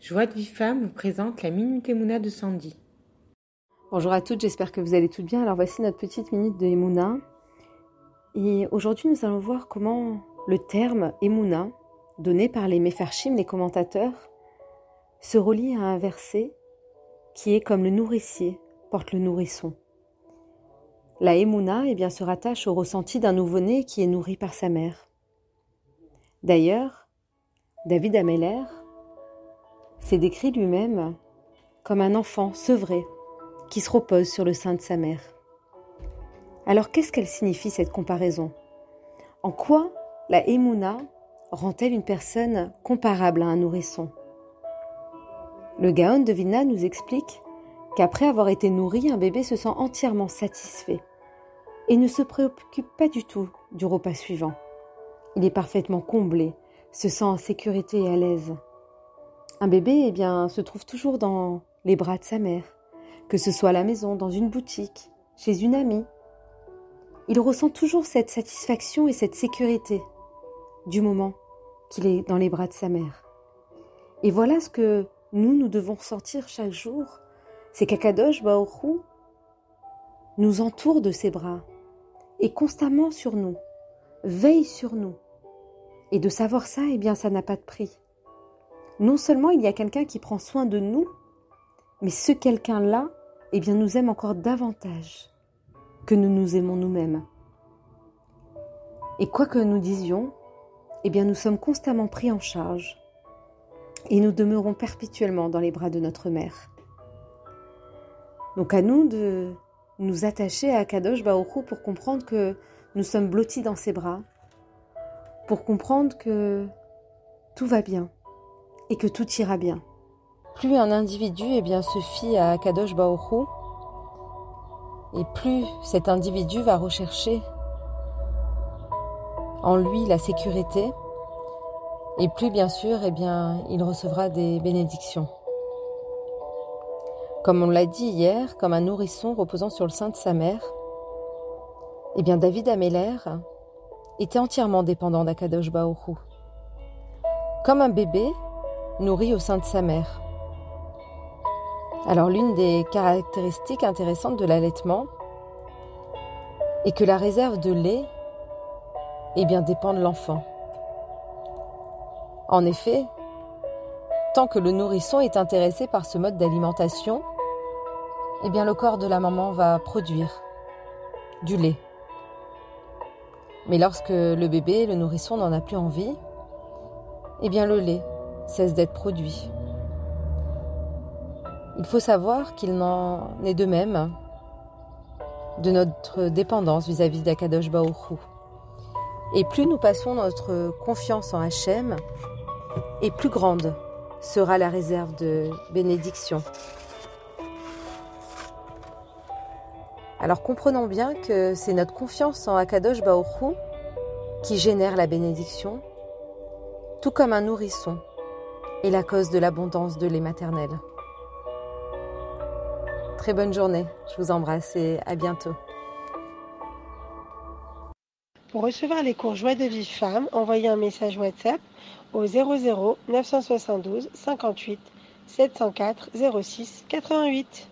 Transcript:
Joie de vie femme vous présente la Minute Emouna de Sandy. Bonjour à toutes, j'espère que vous allez toutes bien. Alors voici notre petite minute de Emouna. Et aujourd'hui, nous allons voir comment le terme Emouna, donné par les Mefarshim, les commentateurs, se relie à un verset qui est comme le nourricier porte le nourrisson. La Emouna eh bien, se rattache au ressenti d'un nouveau-né qui est nourri par sa mère. D'ailleurs, David Ameller s'est décrit lui-même comme un enfant sevré qui se repose sur le sein de sa mère. Alors qu'est-ce qu'elle signifie cette comparaison? En quoi la Emouna rend-elle une personne comparable à un nourrisson? Le Gaon de Vilna nous explique qu'après avoir été nourri, un bébé se sent entièrement satisfait et ne se préoccupe pas du tout du repas suivant. Il est parfaitement comblé, se sent en sécurité et à l'aise. Un bébé, eh bien, se trouve toujours dans les bras de sa mère, que ce soit à la maison, dans une boutique, chez une amie. Il ressent toujours cette satisfaction et cette sécurité du moment qu'il est dans les bras de sa mère. Et voilà ce que nous, nous devons ressentir chaque jour, c'est qu'Akadosh Baoru nous entoure de ses bras, est constamment sur nous, veille sur nous. Et de savoir ça, eh bien, ça n'a pas de prix non seulement il y a quelqu'un qui prend soin de nous, mais ce quelqu'un-là, eh bien, nous aime encore davantage que nous nous aimons nous-mêmes. Et quoi que nous disions, eh bien, nous sommes constamment pris en charge et nous demeurons perpétuellement dans les bras de notre mère. Donc à nous de nous attacher à Kadosh Baoru pour comprendre que nous sommes blottis dans ses bras, pour comprendre que tout va bien, et que tout ira bien. Plus un individu eh bien, se fie à Kadosh Baoru, et plus cet individu va rechercher en lui la sécurité, et plus bien sûr eh bien, il recevra des bénédictions. Comme on l'a dit hier, comme un nourrisson reposant sur le sein de sa mère, eh bien David Ameller était entièrement dépendant d'Akadosh Baoru. Comme un bébé, nourri au sein de sa mère. Alors l'une des caractéristiques intéressantes de l'allaitement est que la réserve de lait eh bien, dépend de l'enfant. En effet, tant que le nourrisson est intéressé par ce mode d'alimentation, eh bien, le corps de la maman va produire du lait. Mais lorsque le bébé, le nourrisson n'en a plus envie, eh bien le lait cesse d'être produit. Il faut savoir qu'il n'en est de même de notre dépendance vis-à-vis d'Akadosh Baoru. Et plus nous passons notre confiance en Hachem, et plus grande sera la réserve de bénédiction. Alors comprenons bien que c'est notre confiance en Akadosh Baoru qui génère la bénédiction, tout comme un nourrisson et la cause de l'abondance de lait maternel. Très bonne journée, je vous embrasse et à bientôt. Pour recevoir les cours Joie de vie femme, envoyez un message WhatsApp au 00 972 58 704 06 88.